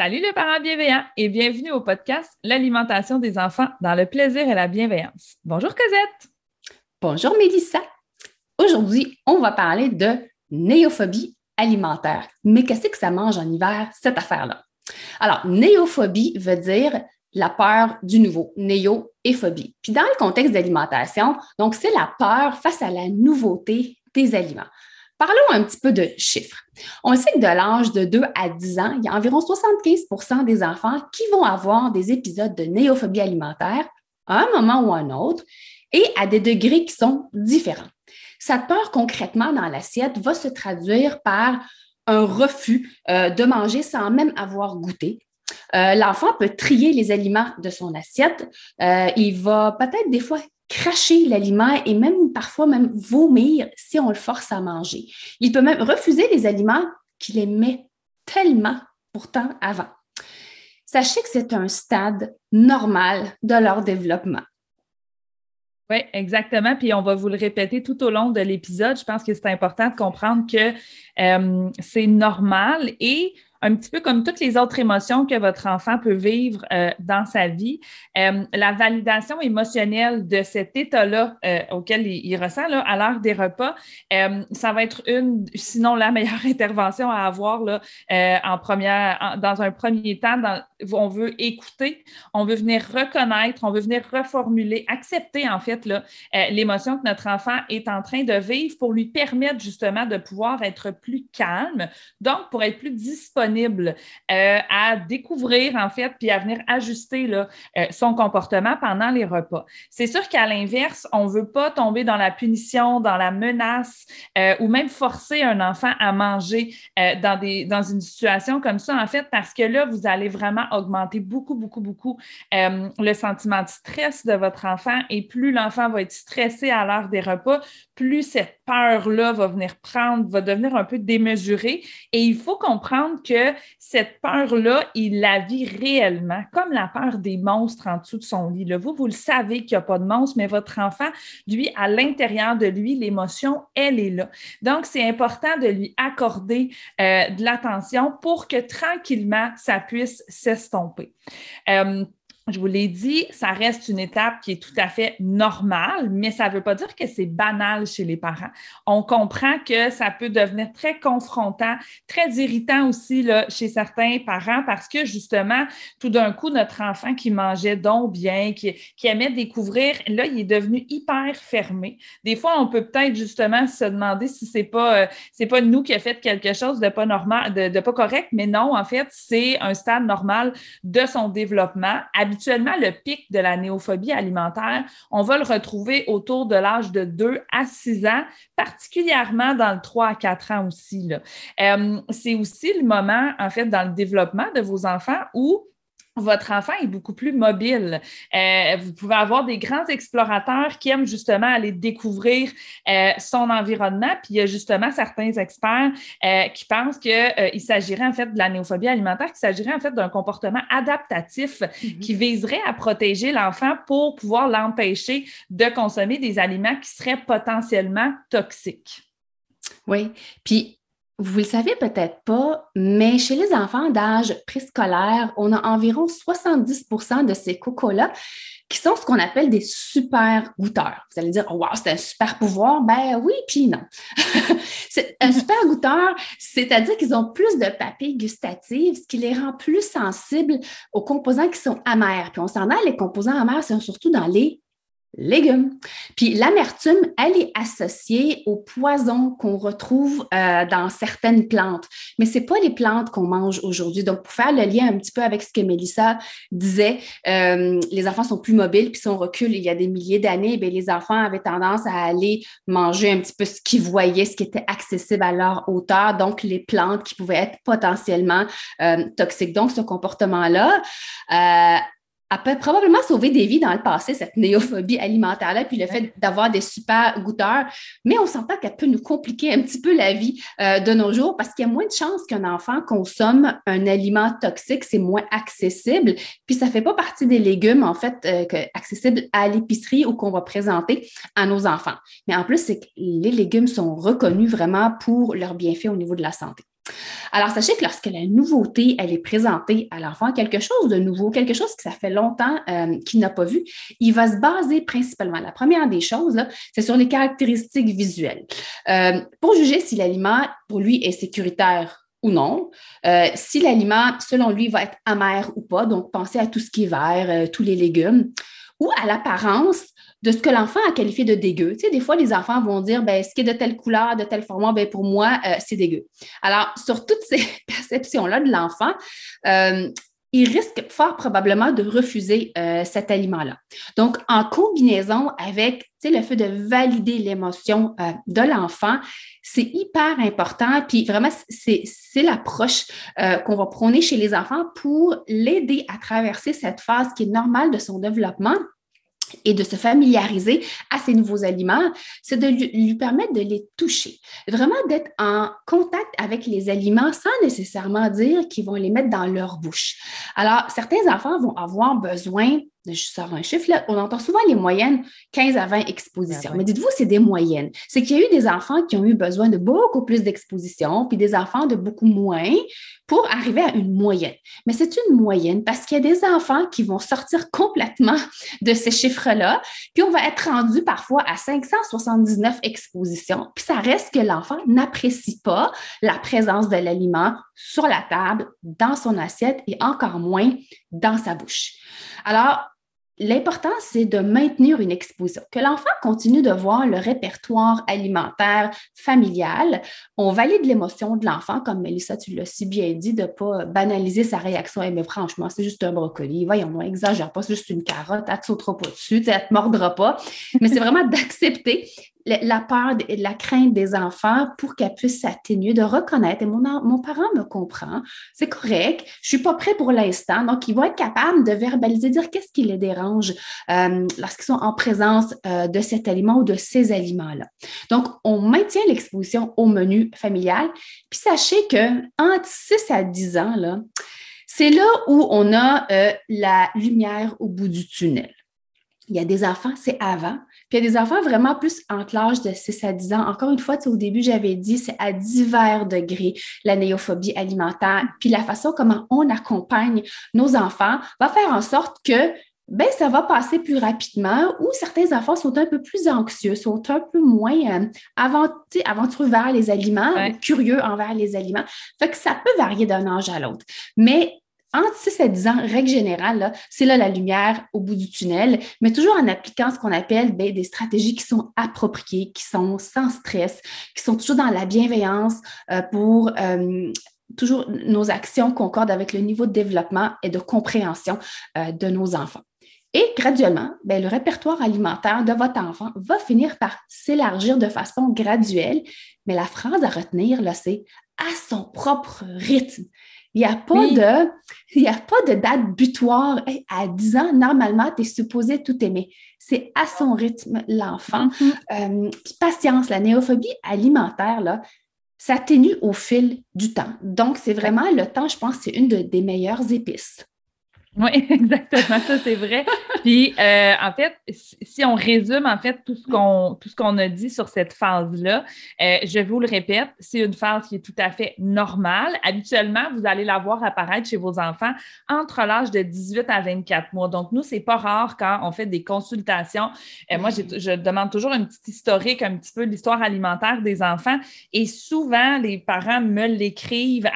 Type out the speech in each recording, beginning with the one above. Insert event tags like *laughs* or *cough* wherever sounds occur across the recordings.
Salut les parents bienveillants et bienvenue au podcast L'alimentation des enfants dans le plaisir et la bienveillance. Bonjour Cosette. Bonjour Mélissa. Aujourd'hui, on va parler de néophobie alimentaire. Mais qu'est-ce que ça mange en hiver, cette affaire-là? Alors, néophobie veut dire la peur du nouveau, néo et phobie. Puis dans le contexte d'alimentation, donc c'est la peur face à la nouveauté des aliments. Parlons un petit peu de chiffres. On sait que de l'âge de 2 à 10 ans, il y a environ 75% des enfants qui vont avoir des épisodes de néophobie alimentaire à un moment ou à un autre et à des degrés qui sont différents. Cette peur concrètement dans l'assiette va se traduire par un refus euh, de manger sans même avoir goûté. Euh, l'enfant peut trier les aliments de son assiette. Euh, il va peut-être des fois cracher l'aliment et même parfois même vomir si on le force à manger. Il peut même refuser les aliments qu'il aimait tellement pourtant avant. Sachez que c'est un stade normal de leur développement. Oui, exactement. Puis on va vous le répéter tout au long de l'épisode. Je pense que c'est important de comprendre que euh, c'est normal et un petit peu comme toutes les autres émotions que votre enfant peut vivre euh, dans sa vie, euh, la validation émotionnelle de cet état-là euh, auquel il, ressent là, à l'heure des repas, ça va être une, sinon la meilleure *laughs* intervention à avoir là, en dans un premier temps. On veut écouter, on veut venir reconnaître, on veut venir reformuler, accepter en fait l'émotion que notre enfant est en train de vivre pour lui permettre justement de pouvoir être plus calme, donc pour être plus disponible euh, à découvrir, en fait, puis à venir ajuster là, euh, son comportement pendant les repas. C'est sûr qu'à l'inverse, on ne veut pas tomber dans la punition, dans la menace euh, ou même forcer un enfant à manger dans, des, dans une situation comme ça, en fait, parce que là, vous allez vraiment augmenter beaucoup, beaucoup, beaucoup le sentiment de stress de votre enfant et plus l'enfant va être stressé à l'heure des repas, plus cette peur-là va venir prendre, va devenir un peu démesurée. Et il faut comprendre que cette peur-là, il la vit réellement, comme la peur des monstres en dessous de son lit. Vous, vous le savez qu'il n'y a pas de monstre, mais votre enfant, lui, à l'intérieur de lui, l'émotion, elle est là. Donc, c'est important de lui accorder euh, de l'attention pour que tranquillement, ça puisse s'estomper. Euh, je vous l'ai dit, ça reste une étape qui est tout à fait normale, mais ça ne veut pas dire que c'est banal chez les parents. On comprend que ça peut devenir très confrontant, très irritant aussi là, chez certains parents parce que justement, tout d'un coup, notre enfant qui mangeait donc bien, qui, aimait découvrir, là, il est devenu hyper fermé. Des fois, on peut peut-être justement se demander si c'est pas, euh, pas nous qui a fait quelque chose de pas normal, de, de pas correct, mais non, en fait, c'est un stade normal de son développement habituellement, le pic de la néophobie alimentaire, on va le retrouver autour de l'âge de 2 à 6 ans, particulièrement dans le 3 à 4 ans aussi. Euh, c'est aussi le moment, en fait, dans le développement de vos enfants où votre enfant est beaucoup plus mobile. Euh, vous pouvez avoir des grands explorateurs qui aiment justement aller découvrir euh, son environnement. Puis il y a justement certains experts euh, qui pensent qu'il s'agirait en fait de la néophobie alimentaire, qu'il s'agirait en fait d'un comportement adaptatif mm-hmm. qui viserait à protéger l'enfant pour pouvoir l'empêcher de consommer des aliments qui seraient potentiellement toxiques. Oui. Puis vous le savez peut-être pas, mais chez les enfants d'âge préscolaire, on a environ 70% de ces cocos-là qui sont ce qu'on appelle des super goûteurs. Vous allez dire, oh, wow, c'est un super pouvoir. Ben oui, puis non. *laughs* c'est un super goûteur, c'est-à-dire qu'ils ont plus de papilles gustatives, ce qui les rend plus sensibles aux composants qui sont amers. Puis on s'en a, les composants amers sont surtout dans les légumes. Puis l'amertume, elle est associée au poison qu'on retrouve euh, dans certaines plantes, mais ce n'est pas les plantes qu'on mange aujourd'hui. Donc, pour faire le lien un petit peu avec ce que Mélissa disait, euh, les enfants sont plus mobiles, puis si on recule il y a des milliers d'années, eh les enfants avaient tendance à aller manger un petit peu ce qu'ils voyaient, ce qui était accessible à leur hauteur, donc les plantes qui pouvaient être potentiellement euh, toxiques. Donc, ce comportement-là, elle peut probablement sauver des vies dans le passé, cette néophobie alimentaire-là, puis le fait d'avoir des super goûteurs. Mais on s'entend qu'elle peut nous compliquer un petit peu la vie euh, de nos jours parce qu'il y a moins de chances qu'un enfant consomme un aliment toxique, c'est moins accessible. Puis ça ne fait pas partie des légumes, en fait, euh, accessibles à l'épicerie ou qu'on va présenter à nos enfants. Mais en plus, c'est que les légumes sont reconnus vraiment pour leurs bienfaits au niveau de la santé. Alors, sachez que lorsque la nouveauté, elle est présentée à l'enfant, quelque chose de nouveau, quelque chose que ça fait longtemps euh, qu'il n'a pas vu, il va se baser principalement. La première des choses, c'est sur les caractéristiques visuelles. Euh, pour juger si l'aliment, pour lui, est sécuritaire ou non, euh, si l'aliment, selon lui, va être amer ou pas, donc pensez à tout ce qui est vert, tous les légumes, ou à l'apparence, de ce que l'enfant a qualifié de dégueu. Tu des fois, les enfants vont dire, ben, ce qui est de telle couleur, de tel format, ben, pour moi, euh, c'est dégueu. Alors, sur toutes ces *laughs* perceptions-là de l'enfant, euh, il risque fort probablement de refuser euh, cet aliment-là. Donc, en combinaison avec le fait de valider l'émotion de l'enfant, c'est hyper important. Puis vraiment, c'est l'approche qu'on va prôner chez les enfants pour l'aider à traverser cette phase qui est normale de son développement et de se familiariser à ces nouveaux aliments, c'est de lui, permettre de les toucher, vraiment d'être en contact avec les aliments sans nécessairement dire qu'ils vont les mettre dans leur bouche. Alors, certains enfants vont avoir besoin je sors un chiffre, là, on entend souvent les moyennes 15 à 20 expositions. Mais dites-vous, c'est des moyennes. C'est qu'il y a eu des enfants qui ont eu besoin de beaucoup plus d'expositions, puis des enfants de beaucoup moins pour arriver à une moyenne. Mais c'est une moyenne parce qu'il y a des enfants qui vont sortir complètement *laughs* de ces chiffres-là, puis on va être rendu parfois à 579 expositions, puis ça reste que l'enfant n'apprécie pas la présence de l'aliment sur la table, dans son assiette et encore moins dans sa bouche. Alors, L'important, c'est de maintenir une exposition, que l'enfant continue de voir le répertoire alimentaire familial. On valide l'émotion de l'enfant, comme Mélissa, tu l'as si bien dit, de ne pas banaliser sa réaction. Eh, mais franchement, c'est juste un brocoli. Voyons, on exagère pas, c'est juste une carotte, elle ne te sautera pas dessus, elle ne te mordra pas. Mais c'est vraiment *laughs* d'accepter la peur et la crainte des enfants pour qu'elle puisse s'atténuer, de reconnaître, et mon, parent me comprend, c'est correct, je suis pas prêt pour l'instant. Donc, ils vont être capables de verbaliser, dire qu'est-ce qui les dérange euh, lorsqu'ils sont en présence euh, de cet aliment ou de ces aliments-là. Donc, on maintient l'exposition au menu familial. Puis, sachez que entre 6 à 10 ans, là, c'est là où on a euh, la lumière au bout du tunnel. Il y a des enfants, c'est avant. Puis il y a des enfants vraiment plus entre l'âge de 6 à 10 ans. Encore une fois, au début, j'avais dit, c'est à divers degrés la néophobie alimentaire. Puis la façon comment on accompagne nos enfants va faire en sorte que ben, ça va passer plus rapidement ou certains enfants sont un peu plus anxieux, sont un peu moins euh, aventureux vers les aliments, curieux envers les aliments. Fait que ça peut varier d'un âge à l'autre. Mais entre 6 à 10 ans, règle générale, c'est là la lumière au bout du tunnel, mais toujours en appliquant ce qu'on appelle ben, des stratégies qui sont appropriées, qui sont sans stress, qui sont toujours dans la bienveillance euh, pour euh, toujours nos actions concordent avec le niveau de développement et de compréhension euh, de nos enfants. Et graduellement, ben, le répertoire alimentaire de votre enfant va finir par s'élargir de façon graduelle, mais la phrase à retenir, c'est à son propre rythme. Il n'y a, pas de, il a pas de date butoir. à 10 ans, normalement, tu es supposé tout aimer. C'est à son rythme, l'enfant. Mm-hmm. Euh, patience, la néophobie alimentaire, là, s'atténue au fil du temps. Donc, c'est vraiment le temps, je pense, c'est une des meilleures épices. Oui, *laughs* exactement, ça c'est vrai. Puis euh, en fait, si on résume en fait tout ce qu'on a dit sur cette phase-là, euh, je vous le répète, c'est une phase qui est tout à fait normale. Habituellement, vous allez la voir apparaître chez vos enfants entre l'âge de 18 à 24 mois. Donc nous, c'est pas rare quand on fait des consultations. Euh, moi, je demande toujours une petite historique, un petit peu l'histoire alimentaire des enfants, et souvent les parents me l'écrivent.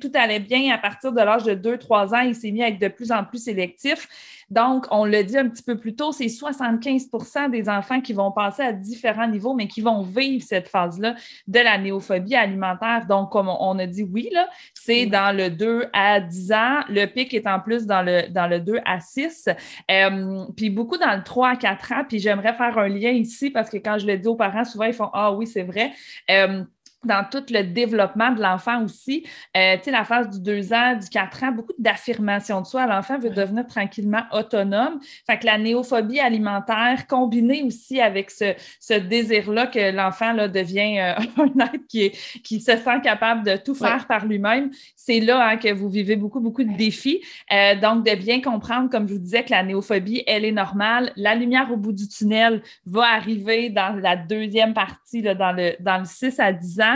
Tout allait bien à partir de l'âge de 2-3 ans, il s'est mis être de plus en plus sélectif. Donc, on le dit un petit peu plus tôt, c'est 75% des enfants qui vont passer à différents niveaux, mais qui vont vivre cette phase-là de la néophobie alimentaire. Donc, comme on a dit oui, là, c'est dans le 2 à 10 ans. Le pic est en plus dans le, dans le 2 à 6. Euh, puis beaucoup dans le 3 à 4 ans. Puis j'aimerais faire un lien ici parce que quand je le dis aux parents, souvent ils font Ah oui, c'est vrai. Euh, dans tout le développement de l'enfant aussi. Euh, tu sais, la phase du 2 ans, du 4 ans, beaucoup d'affirmation de soi. L'enfant veut devenir tranquillement autonome. Fait que la néophobie alimentaire, combinée aussi avec ce, ce désir-là que l'enfant là, devient euh, *laughs* un être qui, est, qui se sent capable de tout faire par lui-même, c'est là hein, que vous vivez beaucoup, beaucoup de défis. Euh, donc, de bien comprendre, comme je vous disais, que la néophobie, elle est normale. La lumière au bout du tunnel va arriver dans la deuxième partie, là, dans, le, dans le 6 à 10 ans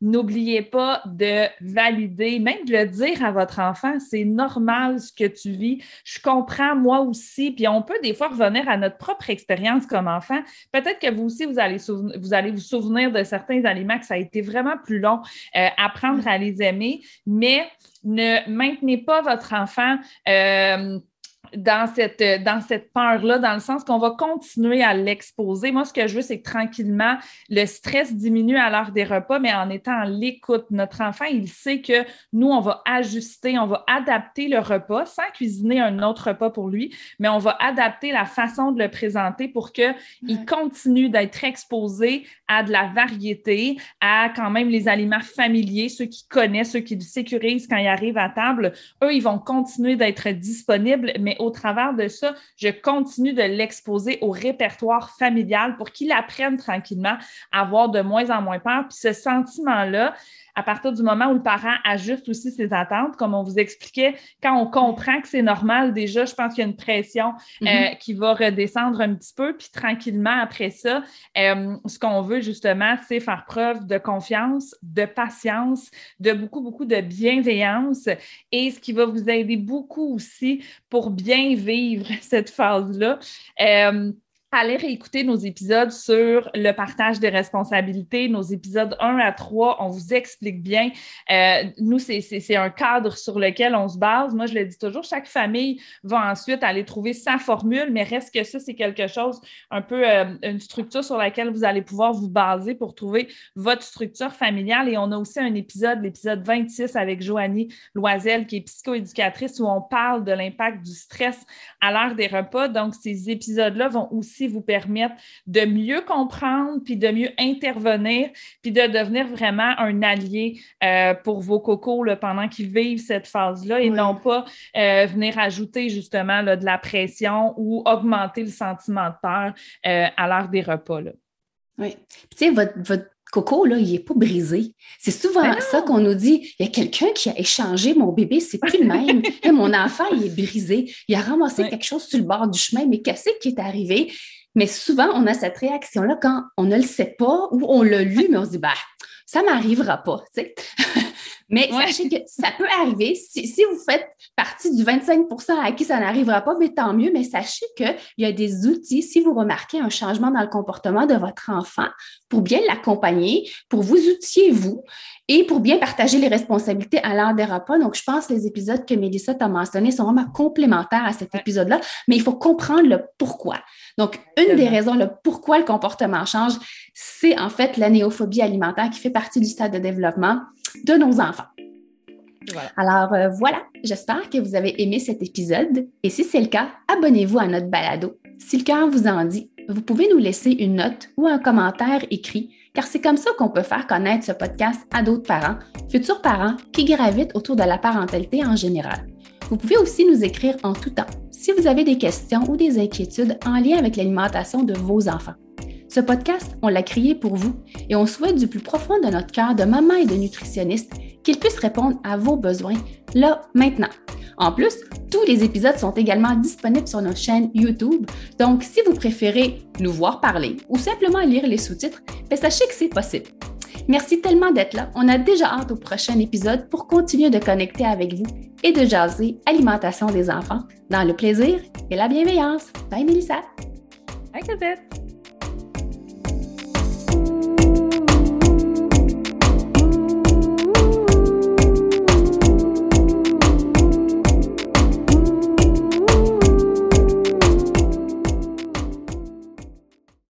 N'oubliez pas de valider, même de le dire à votre enfant, c'est normal ce que tu vis. Je comprends moi aussi. Puis on peut des fois revenir à notre propre expérience comme enfant. Peut-être que vous aussi, vous allez, vous souvenir de certains aliments que ça a été vraiment plus long, euh, apprendre à les aimer, mais ne maintenez pas votre enfant. Euh, dans cette, dans cette peur-là, dans le sens qu'on va continuer à l'exposer. Moi, ce que je veux, c'est que tranquillement, le stress diminue à l'heure des repas, mais en étant à l'écoute. Notre enfant, il sait que nous, on va ajuster, on va adapter le repas sans cuisiner un autre repas pour lui, mais on va adapter la façon de le présenter pour qu'il continue d'être exposé à de la variété, à quand même les aliments familiers, ceux qui connaissent, ceux qui le sécurisent quand ils arrivent à table. Eux, ils vont continuer d'être disponibles, mais au travers de ça, je continue de l'exposer au répertoire familial pour qu'il apprenne tranquillement à avoir de moins en moins peur. Puis ce sentiment-là, à partir du moment où le parent ajuste aussi ses attentes, comme on vous expliquait, quand on comprend que c'est normal, déjà, je pense qu'il y a une pression euh, mm-hmm. qui va redescendre un petit peu, puis tranquillement après ça, euh, ce qu'on veut justement, c'est faire preuve de confiance, de patience, de beaucoup, beaucoup de bienveillance, et ce qui va vous aider beaucoup aussi pour bien vivre *laughs* cette phase-là. Euh, allez réécouter nos épisodes sur le partage des responsabilités, nos épisodes 1 à 3, on vous explique bien. Euh, nous, c'est un cadre sur lequel on se base. Moi, je le dis toujours, chaque famille va ensuite aller trouver sa formule, mais reste que ça, c'est quelque chose, un peu euh, une structure sur laquelle vous allez pouvoir vous baser pour trouver votre structure familiale. Et on a aussi un épisode, l'épisode 26 avec Joanie Loisel, qui est psychoéducatrice, où on parle de l'impact du stress à l'heure des repas. Donc, ces épisodes-là vont aussi vous permettre de mieux comprendre, puis de mieux intervenir, puis de devenir vraiment un allié euh, pour vos cocos pendant qu'ils vivent cette phase-là et non pas euh, venir ajouter justement de la pression ou augmenter le sentiment de peur euh, à l'heure des repas. Là. Oui. tu sais, votre, coco, là, il n'est pas brisé. C'est souvent ben ça qu'on nous dit. Il y a quelqu'un qui a échangé mon bébé, c'est plus le même. *laughs* mon enfant, il est brisé. Il a ramassé quelque chose sur le bord du chemin, mais qu'est-ce qui est arrivé? Mais souvent, on a cette réaction-là quand on ne le sait pas ou on l'a lu, mais on se dit, bah, ça ne m'arrivera pas. Mais sachez que ça peut arriver. Si, vous faites partie du 25% à qui ça n'arrivera pas, mais tant mieux. Mais sachez qu'il y a des outils, si vous remarquez un changement dans le comportement de votre enfant, pour bien l'accompagner, pour vous outiller, vous, et pour bien partager les responsabilités à l'heure des repas. Donc, je pense que les épisodes que Mélissa t'a mentionnés sont vraiment complémentaires à cet épisode-là, mais il faut comprendre le pourquoi. Donc, une des raisons, le pourquoi le comportement change, c'est en fait la néophobie alimentaire qui fait partie du stade de développement de nos enfants. Alors euh, voilà, j'espère que vous avez aimé cet épisode et si c'est le cas, abonnez-vous à notre balado. Si le cœur vous en dit, vous pouvez nous laisser une note ou un commentaire écrit car c'est comme ça qu'on peut faire connaître ce podcast à d'autres parents, futurs parents qui gravitent autour de la parentalité en général. Vous pouvez aussi nous écrire en tout temps si vous avez des questions ou des inquiétudes en lien avec l'alimentation de vos enfants. Ce podcast, on l'a créé pour vous et on souhaite du plus profond de notre cœur de maman et de nutritionniste qu'il puisse répondre à vos besoins là, maintenant. En plus, tous les épisodes sont également disponibles sur nos chaînes YouTube. Donc, si vous préférez nous voir parler ou simplement lire les sous-titres, ben, sachez que c'est possible. Merci tellement d'être là. On a déjà hâte au prochain épisode pour continuer de connecter avec vous et de jaser alimentation des enfants dans le plaisir et la bienveillance. Bye Mélissa. Bye Cosette.